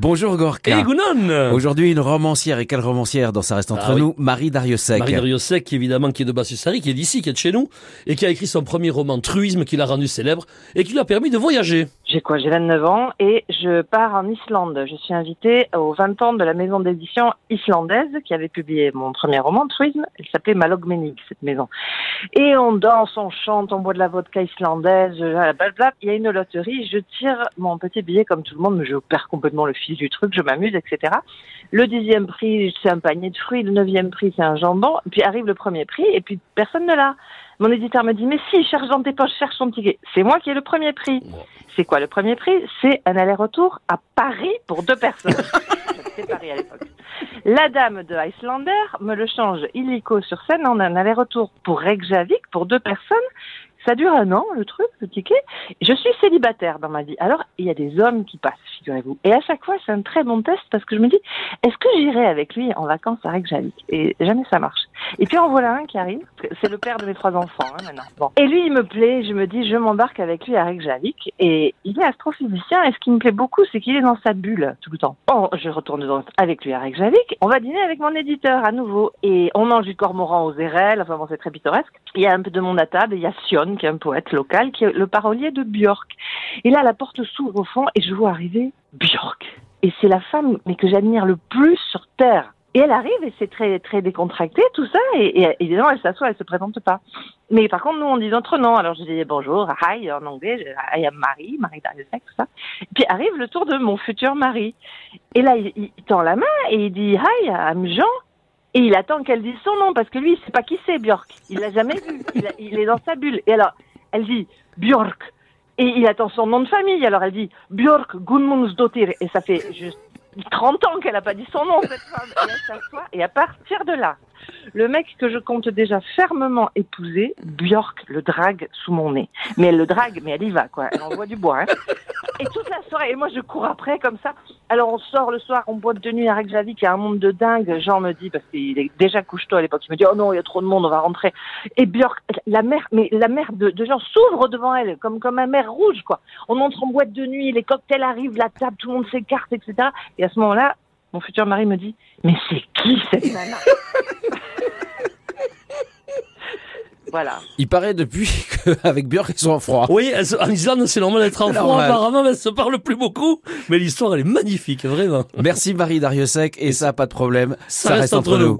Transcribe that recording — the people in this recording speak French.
Bonjour Gorka. Et Gounon Aujourd'hui, une romancière et quelle romancière dans Ça reste entre Ah oui. nous, Marie Dariussec. Marie Dariussec, évidemment, qui est de Bassusari, qui est d'ici, qui est de chez nous, et qui a écrit son premier roman Truisme, qui l'a rendu célèbre, et qui lui a permis de voyager. J'ai quoi? J'ai 29 ans et je pars en Islande. Je suis invitée aux 20 ans de la maison d'édition islandaise qui avait publié mon premier roman, Truisme. Elle s'appelait Malogmenig, cette maison. Et on danse, on chante, on boit de la vodka islandaise, blablabla. Il y a une loterie, je tire mon petit billet comme tout le monde, mais je perds complètement le fil du truc, je m'amuse, etc. Le dixième prix, c'est un panier de fruits. Le neuvième prix, c'est un jambon. Puis arrive le premier prix et puis personne ne l'a. Mon éditeur me dit, mais si, cherche dans tes poches, cherche ton ticket. C'est moi qui ai le premier prix. C'est quoi le premier prix? C'est un aller-retour à Paris pour deux personnes. J'habitais Paris à l'époque. La dame de Icelander me le change illico sur scène en un aller-retour pour Reykjavik pour deux personnes. Ça dure un an, le truc, le ticket. Je suis célibataire dans ma vie. Alors, il y a des hommes qui passent, figurez-vous. Et à chaque fois, c'est un très bon test parce que je me dis, est-ce que j'irai avec lui en vacances à Reykjavik? Et jamais ça marche. Et puis en voilà un qui arrive. C'est le père de mes trois enfants, hein, maintenant. Bon. Et lui, il me plaît. Je me dis, je m'embarque avec lui à Reykjavik. Et il est astrophysicien. Et ce qui me plaît beaucoup, c'est qu'il est dans sa bulle tout le temps. Bon, je retourne dans- avec lui à Reykjavik. On va dîner avec mon éditeur à nouveau. Et on mange du cormoran aux érelles. Enfin bon, c'est très pittoresque. Il y a un peu de monde à table. Il y a Sion, qui est un poète local, qui est le parolier de Björk. Et là, la porte s'ouvre au fond et je vois arriver Björk. Et c'est la femme mais que j'admire le plus sur Terre. Et elle arrive et c'est très très décontracté tout ça et, et évidemment elle s'assoit, elle se présente pas. Mais par contre nous on dit notre nom. Alors je dis bonjour, hi en anglais, I am Marie, Marie Dariussec, tout ça. Et puis arrive le tour de mon futur mari. Et là il, il tend la main et il dit hi, I'm Jean. Et il attend qu'elle dise son nom parce que lui il sait pas qui c'est Björk. Il l'a jamais vu. Il, est dans sa bulle. Et alors elle dit Björk. Et il attend son nom de famille. Alors elle dit Björk Gunmundsdottir. Et ça fait juste 30 ans qu'elle a pas dit son nom, cette femme. Et à partir de là, le mec que je compte déjà fermement épouser, Björk le drague sous mon nez. Mais elle le drague, mais elle y va, quoi. Elle envoie du bois, hein. Et toute la soirée, et moi je cours après comme ça. Alors on sort le soir, on boite de nuit à Reykjavik, il y a un monde de dingue. Jean me dit, parce qu'il est déjà couche-tôt à l'époque, il me dit, oh non, il y a trop de monde, on va rentrer. Et Björk, la mer, mais la mer de, de Jean s'ouvre devant elle, comme, comme un mer rouge, quoi. On entre en boîte de nuit, les cocktails arrivent, la table, tout le monde s'écarte, etc. Et à ce moment-là, mon futur mari me dit, mais c'est qui cette nana? Voilà. Il paraît depuis qu'avec Björk, ils sont en froid. Oui, en Islande, c'est normal d'être en froid, apparemment, mais elle se parle plus beaucoup. Mais l'histoire, elle est magnifique, vraiment. Merci Marie Dariussec et ça, pas de problème. Ça reste entre nous.